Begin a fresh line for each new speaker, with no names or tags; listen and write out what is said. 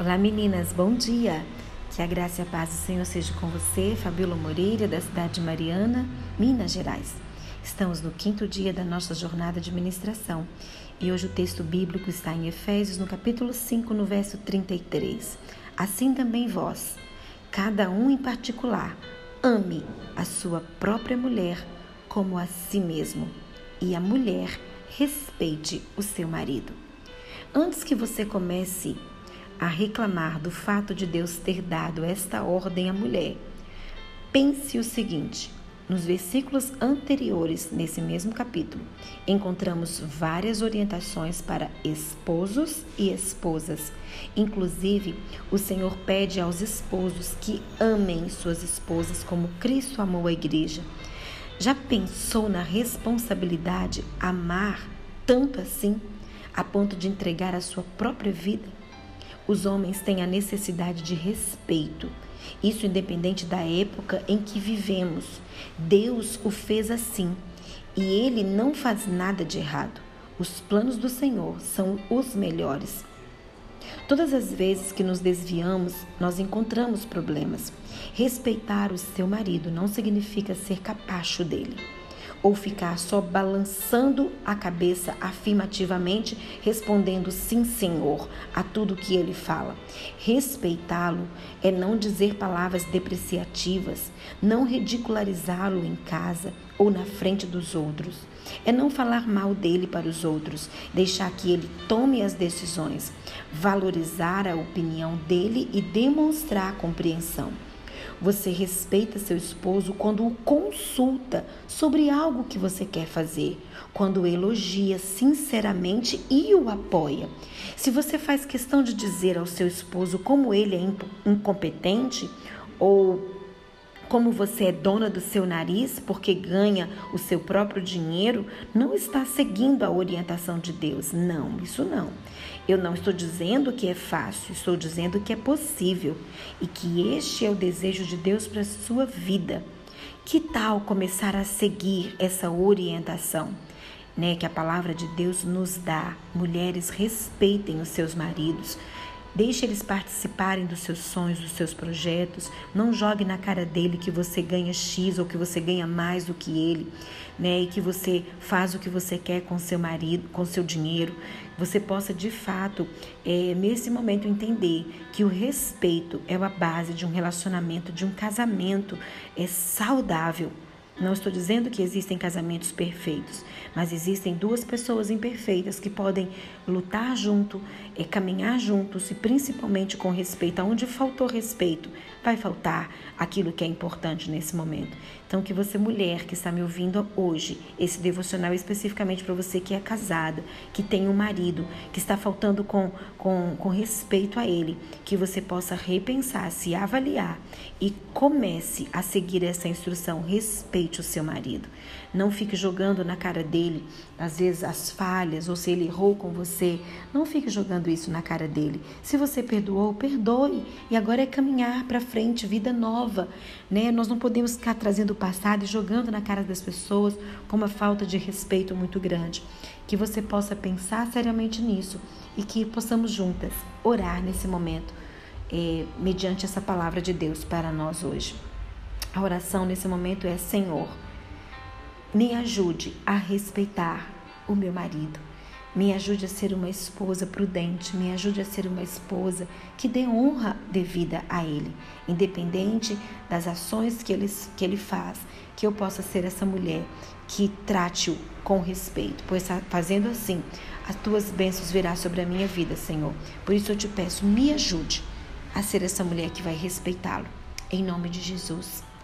Olá meninas, bom dia! Que a graça e a paz do Senhor seja com você, Fabíola Moreira, da cidade de Mariana, Minas Gerais. Estamos no quinto dia da nossa jornada de ministração e hoje o texto bíblico está em Efésios, no capítulo 5, no verso 33. Assim também vós, cada um em particular, ame a sua própria mulher como a si mesmo, e a mulher respeite o seu marido. Antes que você comece a reclamar do fato de Deus ter dado esta ordem à mulher, pense o seguinte: nos versículos anteriores, nesse mesmo capítulo, encontramos várias orientações para esposos e esposas. Inclusive, o Senhor pede aos esposos que amem suas esposas como Cristo amou a igreja. Já pensou na responsabilidade amar tanto assim, a ponto de entregar a sua própria vida? Os homens têm a necessidade de respeito. Isso independente da época em que vivemos. Deus o fez assim e ele não faz nada de errado. Os planos do Senhor são os melhores. Todas as vezes que nos desviamos, nós encontramos problemas. Respeitar o seu marido não significa ser capacho dele ou ficar só balançando a cabeça afirmativamente, respondendo sim, Senhor, a tudo que ele fala. Respeitá-lo é não dizer palavras depreciativas, não ridicularizá-lo em casa ou na frente dos outros. É não falar mal dele para os outros, deixar que ele tome as decisões, valorizar a opinião dele e demonstrar compreensão. Você respeita seu esposo quando o consulta sobre algo que você quer fazer, quando o elogia sinceramente e o apoia. Se você faz questão de dizer ao seu esposo como ele é incompetente ou como você é dona do seu nariz porque ganha o seu próprio dinheiro, não está seguindo a orientação de Deus. Não, isso não. Eu não estou dizendo que é fácil, estou dizendo que é possível e que este é o desejo de Deus para a sua vida. Que tal começar a seguir essa orientação? Né, que a palavra de Deus nos dá. Mulheres respeitem os seus maridos. Deixe eles participarem dos seus sonhos, dos seus projetos. Não jogue na cara dele que você ganha X ou que você ganha mais do que ele, né? E que você faz o que você quer com seu marido, com seu dinheiro. Você possa de fato, é, nesse momento, entender que o respeito é a base de um relacionamento, de um casamento é saudável. Não estou dizendo que existem casamentos perfeitos, mas existem duas pessoas imperfeitas que podem lutar junto, é, caminhar juntos e principalmente com respeito. Aonde faltou respeito, vai faltar aquilo que é importante nesse momento. Então, que você, mulher que está me ouvindo hoje, esse devocional especificamente para você que é casada, que tem um marido, que está faltando com, com, com respeito a ele, que você possa repensar, se avaliar e comece a seguir essa instrução. O seu marido. Não fique jogando na cara dele, às vezes, as falhas ou se ele errou com você. Não fique jogando isso na cara dele. Se você perdoou, perdoe. E agora é caminhar para frente, vida nova. Né? Nós não podemos ficar trazendo o passado e jogando na cara das pessoas com uma falta de respeito muito grande. Que você possa pensar seriamente nisso e que possamos juntas orar nesse momento, eh, mediante essa palavra de Deus para nós hoje. A oração nesse momento é: Senhor me ajude a respeitar o meu marido. Me ajude a ser uma esposa prudente, me ajude a ser uma esposa que dê honra devida a ele, independente das ações que ele, que ele faz, que eu possa ser essa mulher que trate-o com respeito, pois fazendo assim, as tuas bênçãos virá sobre a minha vida, Senhor. Por isso eu te peço, me ajude a ser essa mulher que vai respeitá-lo. Em nome de Jesus.